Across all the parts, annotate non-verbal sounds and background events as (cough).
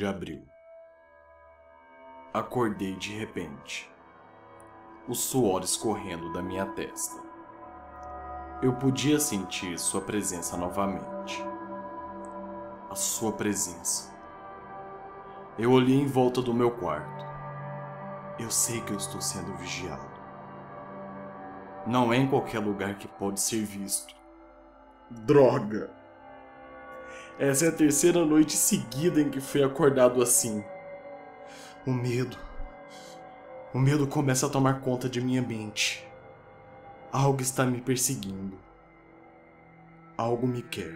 de abril. Acordei de repente, o suor escorrendo da minha testa. Eu podia sentir sua presença novamente. A sua presença. Eu olhei em volta do meu quarto. Eu sei que eu estou sendo vigiado. Não é em qualquer lugar que pode ser visto. Droga! Essa é a terceira noite seguida em que fui acordado assim. O medo. O medo começa a tomar conta de minha mente. Algo está me perseguindo. Algo me quer.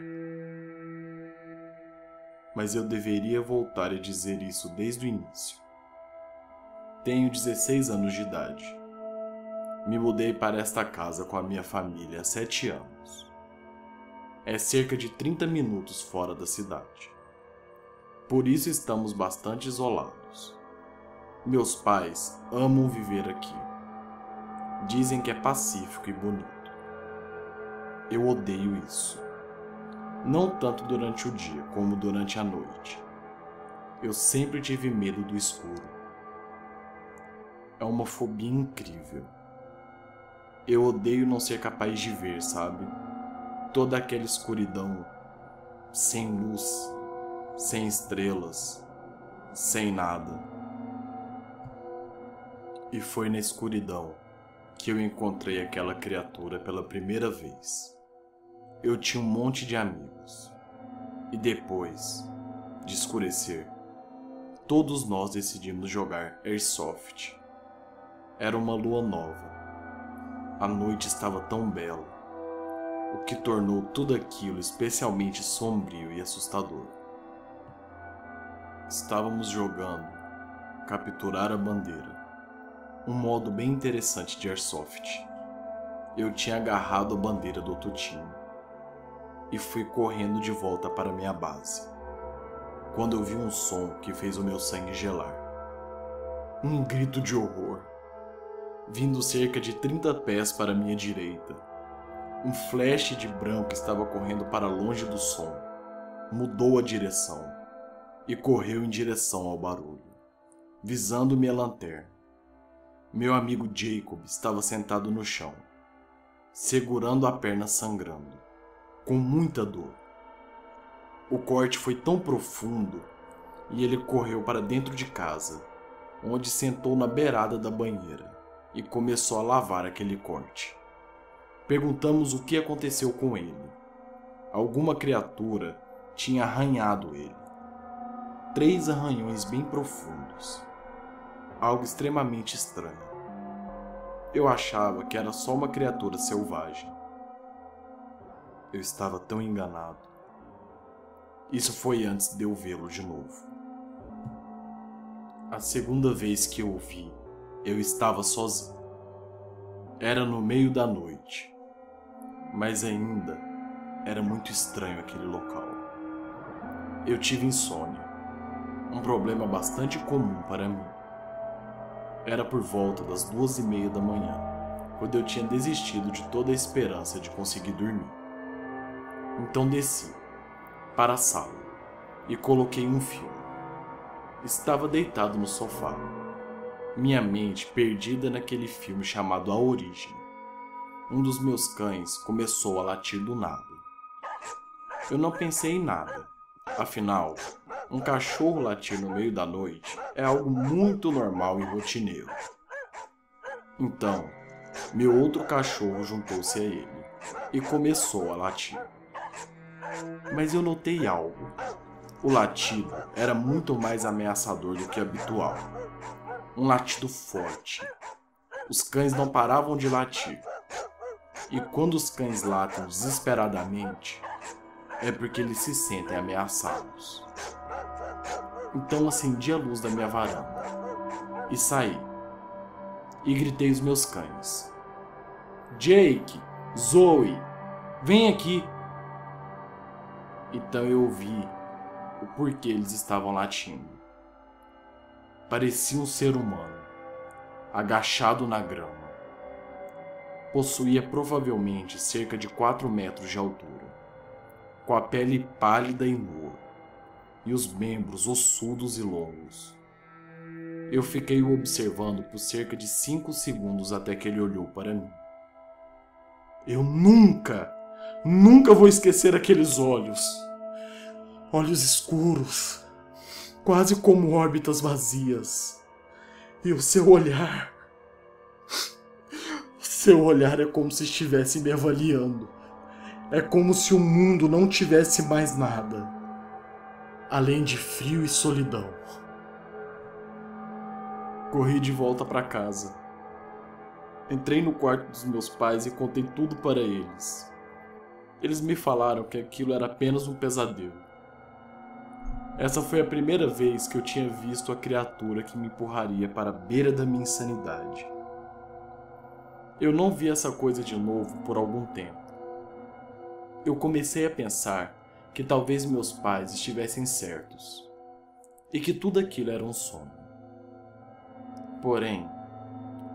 Mas eu deveria voltar a dizer isso desde o início. Tenho 16 anos de idade. Me mudei para esta casa com a minha família há 7 anos. É cerca de 30 minutos fora da cidade. Por isso estamos bastante isolados. Meus pais amam viver aqui Dizem que é pacífico e bonito. Eu odeio isso. Não tanto durante o dia como durante a noite. Eu sempre tive medo do escuro. É uma fobia incrível. Eu odeio não ser capaz de ver, sabe? Toda aquela escuridão, sem luz, sem estrelas, sem nada. E foi na escuridão que eu encontrei aquela criatura pela primeira vez. Eu tinha um monte de amigos. E depois de escurecer, todos nós decidimos jogar Airsoft. Era uma lua nova. A noite estava tão bela, o que tornou tudo aquilo especialmente sombrio e assustador. Estávamos jogando Capturar a Bandeira um modo bem interessante de airsoft. Eu tinha agarrado a bandeira do time e fui correndo de volta para minha base. Quando eu vi um som que fez o meu sangue gelar. Um grito de horror, vindo cerca de 30 pés para minha direita. Um flash de branco estava correndo para longe do som. Mudou a direção e correu em direção ao barulho, visando minha lanterna. Meu amigo Jacob estava sentado no chão, segurando a perna sangrando, com muita dor. O corte foi tão profundo e ele correu para dentro de casa, onde sentou na beirada da banheira e começou a lavar aquele corte. Perguntamos o que aconteceu com ele. Alguma criatura tinha arranhado ele. Três arranhões bem profundos algo extremamente estranho. Eu achava que era só uma criatura selvagem. Eu estava tão enganado. Isso foi antes de eu vê-lo de novo. A segunda vez que eu o vi, eu estava sozinho. Era no meio da noite, mas ainda era muito estranho aquele local. Eu tive insônia, um problema bastante comum para mim. Era por volta das duas e meia da manhã, quando eu tinha desistido de toda a esperança de conseguir dormir. Então desci para a sala e coloquei um filme. Estava deitado no sofá, minha mente perdida naquele filme chamado A Origem. Um dos meus cães começou a latir do nada. Eu não pensei em nada, afinal, um cachorro latir no meio da noite é algo muito normal e rotineiro. Então, meu outro cachorro juntou-se a ele e começou a latir. Mas eu notei algo. O latido era muito mais ameaçador do que habitual. Um latido forte. Os cães não paravam de latir. E quando os cães latem desesperadamente, é porque eles se sentem ameaçados. Então acendi a luz da minha varanda e saí. E gritei os meus cães: Jake, Zoe, vem aqui. Então eu ouvi o porquê eles estavam latindo. Parecia um ser humano, agachado na grama. Possuía provavelmente cerca de 4 metros de altura, com a pele pálida e nua e os membros ossudos e longos. Eu fiquei o observando por cerca de cinco segundos até que ele olhou para mim. Eu nunca, nunca vou esquecer aqueles olhos. Olhos escuros, quase como órbitas vazias. E o seu olhar. Seu olhar é como se estivesse me avaliando. É como se o mundo não tivesse mais nada além de frio e solidão. Corri de volta para casa. Entrei no quarto dos meus pais e contei tudo para eles. Eles me falaram que aquilo era apenas um pesadelo. Essa foi a primeira vez que eu tinha visto a criatura que me empurraria para a beira da minha insanidade. Eu não vi essa coisa de novo por algum tempo. Eu comecei a pensar que talvez meus pais estivessem certos e que tudo aquilo era um sonho. Porém,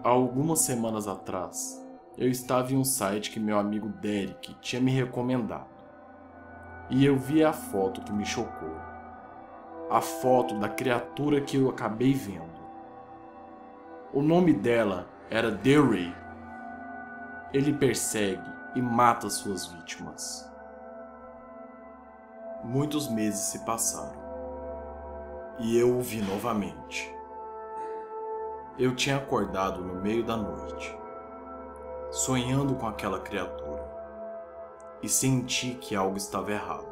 há algumas semanas atrás, eu estava em um site que meu amigo Derek tinha me recomendado e eu vi a foto que me chocou. A foto da criatura que eu acabei vendo. O nome dela era Ray. Ele persegue e mata suas vítimas. Muitos meses se passaram e eu o vi novamente. Eu tinha acordado no meio da noite, sonhando com aquela criatura, e senti que algo estava errado.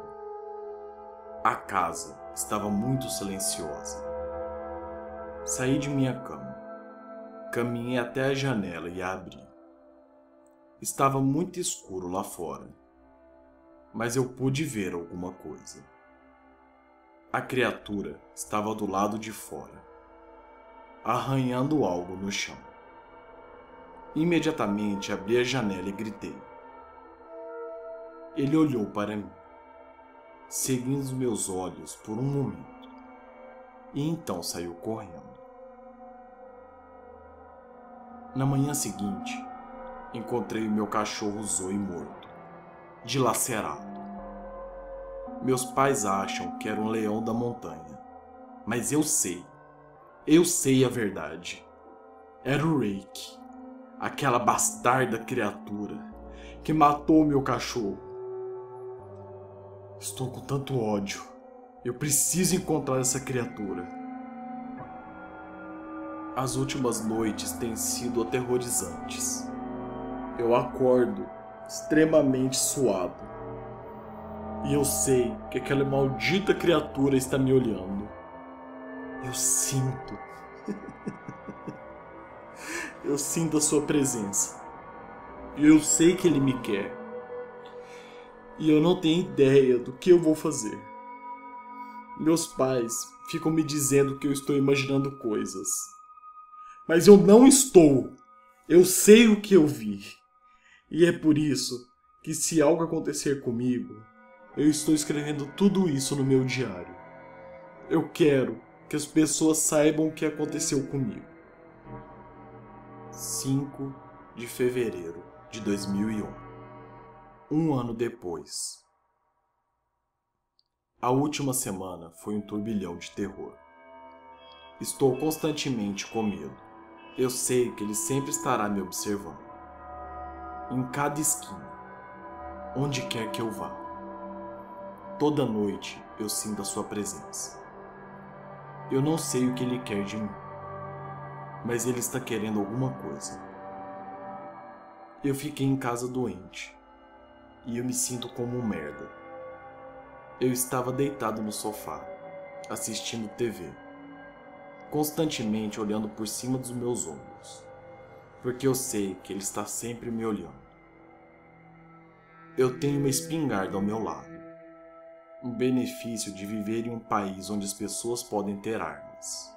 A casa estava muito silenciosa. Saí de minha cama, caminhei até a janela e a abri. Estava muito escuro lá fora mas eu pude ver alguma coisa. A criatura estava do lado de fora, arranhando algo no chão. Imediatamente abri a janela e gritei. Ele olhou para mim, seguindo os meus olhos por um momento, e então saiu correndo. Na manhã seguinte, encontrei o meu cachorro Zoe morto dilacerado. Meus pais acham que era um leão da montanha, mas eu sei, eu sei a verdade. Era o Rake, aquela bastarda criatura que matou meu cachorro. Estou com tanto ódio. Eu preciso encontrar essa criatura. As últimas noites têm sido aterrorizantes. Eu acordo extremamente suado. E eu sei que aquela maldita criatura está me olhando. Eu sinto. (laughs) eu sinto a sua presença. E eu sei que ele me quer. E eu não tenho ideia do que eu vou fazer. Meus pais ficam me dizendo que eu estou imaginando coisas. Mas eu não estou. Eu sei o que eu vi. E é por isso que, se algo acontecer comigo, eu estou escrevendo tudo isso no meu diário. Eu quero que as pessoas saibam o que aconteceu comigo. 5 de fevereiro de 2001 Um ano depois. A última semana foi um turbilhão de terror. Estou constantemente com medo. Eu sei que ele sempre estará me observando em cada esquina, onde quer que eu vá. Toda noite eu sinto a sua presença. Eu não sei o que ele quer de mim, mas ele está querendo alguma coisa. Eu fiquei em casa doente e eu me sinto como um merda. Eu estava deitado no sofá, assistindo TV, constantemente olhando por cima dos meus ombros porque eu sei que Ele está sempre me olhando. Eu tenho uma espingarda ao meu lado. O benefício de viver em um país onde as pessoas podem ter armas.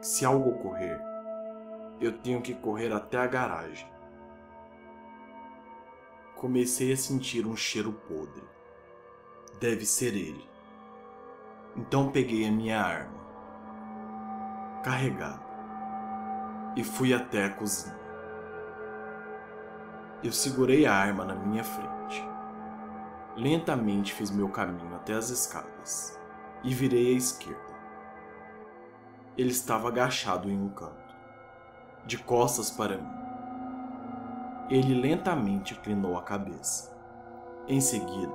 Se algo ocorrer, eu tenho que correr até a garagem. Comecei a sentir um cheiro podre. Deve ser ele. Então peguei a minha arma. Carregada e fui até a cozinha. Eu segurei a arma na minha frente Lentamente fiz meu caminho até as escadas e virei à esquerda. Ele estava agachado em um canto, de costas para mim. Ele lentamente inclinou a cabeça. Em seguida,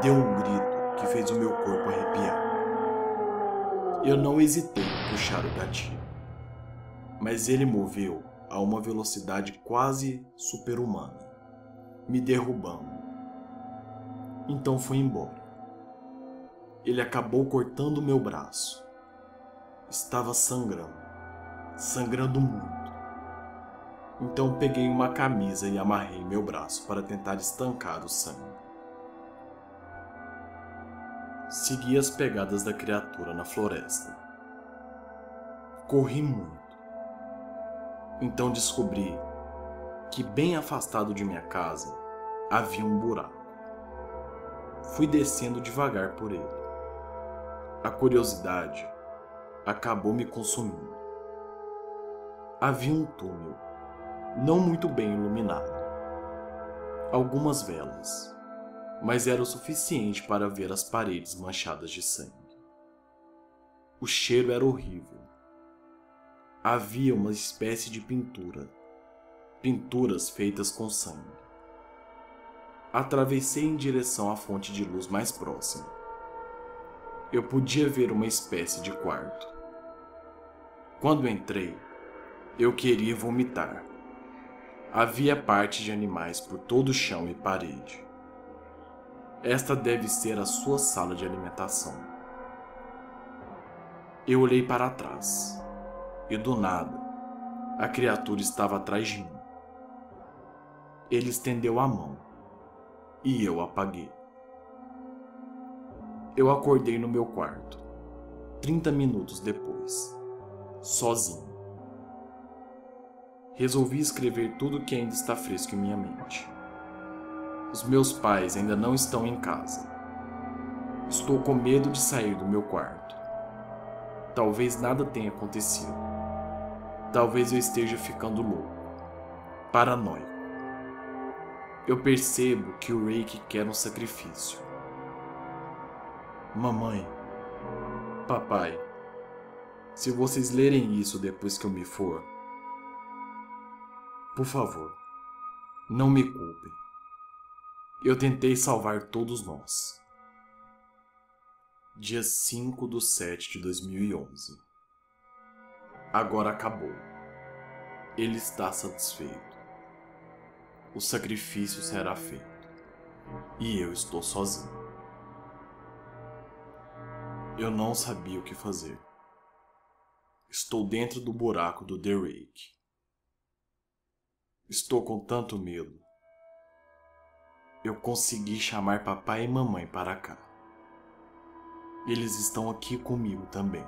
deu um grito que fez o meu corpo arrepiar. Eu não hesitei em puxar o gatilho, mas ele moveu a uma velocidade quase super-humana, me derrubando. Então foi embora. Ele acabou cortando meu braço. Estava sangrando, sangrando muito. Então peguei uma camisa e amarrei meu braço para tentar estancar o sangue. Segui as pegadas da criatura na floresta. Corri muito. Então descobri que, bem afastado de minha casa, havia um buraco. Fui descendo devagar por ele. A curiosidade acabou me consumindo. Havia um túnel, não muito bem iluminado. Algumas velas mas era o suficiente para ver as paredes manchadas de sangue. O cheiro era horrível. Havia uma espécie de pintura, pinturas feitas com sangue. Atravessei em direção à fonte de luz mais próxima. Eu podia ver uma espécie de quarto. Quando entrei, eu queria vomitar. Havia partes de animais por todo o chão e parede. Esta deve ser a sua sala de alimentação. Eu olhei para trás e do nada a criatura estava atrás de mim. Ele estendeu a mão e eu apaguei. Eu acordei no meu quarto, 30 minutos depois, sozinho. Resolvi escrever tudo que ainda está fresco em minha mente. Os meus pais ainda não estão em casa. Estou com medo de sair do meu quarto. Talvez nada tenha acontecido. Talvez eu esteja ficando louco, paranoico. Eu percebo que o Reiki quer um sacrifício. Mamãe, papai, se vocês lerem isso depois que eu me for, por favor, não me culpem. Eu tentei salvar todos nós. Dia 5 de 7 de 2011. Agora acabou. Ele está satisfeito. O sacrifício será feito. E eu estou sozinho. Eu não sabia o que fazer. Estou dentro do buraco do Derek. Estou com tanto medo eu consegui chamar papai e mamãe para cá. Eles estão aqui comigo também,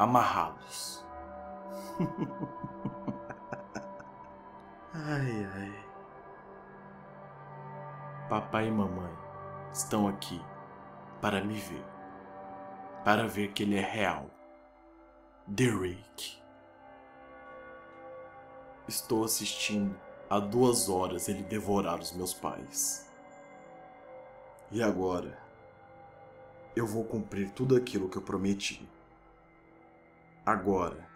amarrados. (laughs) ai, ai. Papai e mamãe estão aqui para me ver, para ver que ele é real. Derek. Estou assistindo há duas horas ele devorar os meus pais. E agora, eu vou cumprir tudo aquilo que eu prometi. Agora,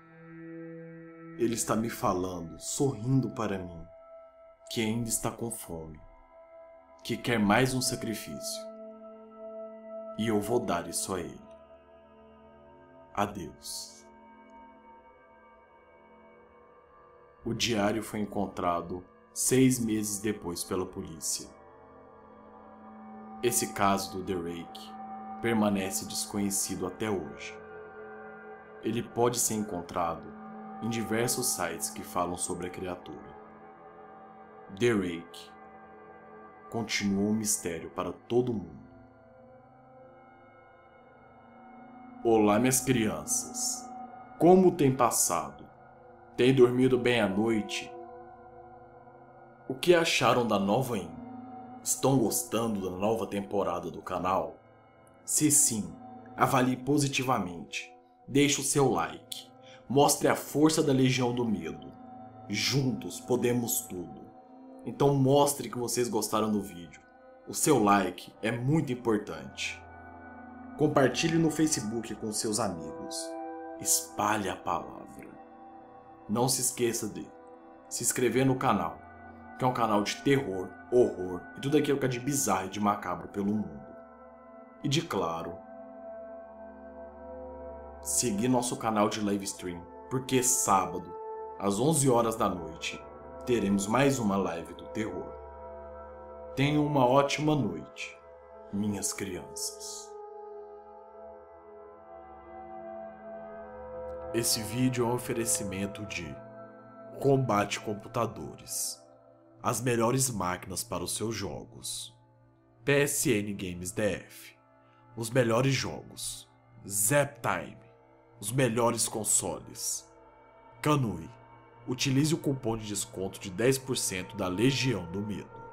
ele está me falando, sorrindo para mim, que ainda está com fome, que quer mais um sacrifício. E eu vou dar isso a ele. Adeus. O diário foi encontrado seis meses depois pela polícia. Esse caso do Derek permanece desconhecido até hoje. Ele pode ser encontrado em diversos sites que falam sobre a criatura. Derek continua um mistério para todo mundo. Olá, minhas crianças. Como tem passado? Tem dormido bem à noite? O que acharam da nova In? Estão gostando da nova temporada do canal? Se sim, avalie positivamente. Deixe o seu like. Mostre a força da Legião do Medo. Juntos podemos tudo. Então mostre que vocês gostaram do vídeo. O seu like é muito importante. Compartilhe no Facebook com seus amigos. Espalhe a palavra. Não se esqueça de se inscrever no canal, que é um canal de terror, horror e tudo aquilo que é de bizarro e de macabro pelo mundo. E de claro, seguir nosso canal de live stream, porque sábado, às 11 horas da noite, teremos mais uma live do terror. Tenham uma ótima noite, minhas crianças. Esse vídeo é um oferecimento de Combate Computadores as melhores máquinas para os seus jogos. PSN Games DF os melhores jogos. Zaptime os melhores consoles. Kanui utilize o cupom de desconto de 10% da Legião do Medo.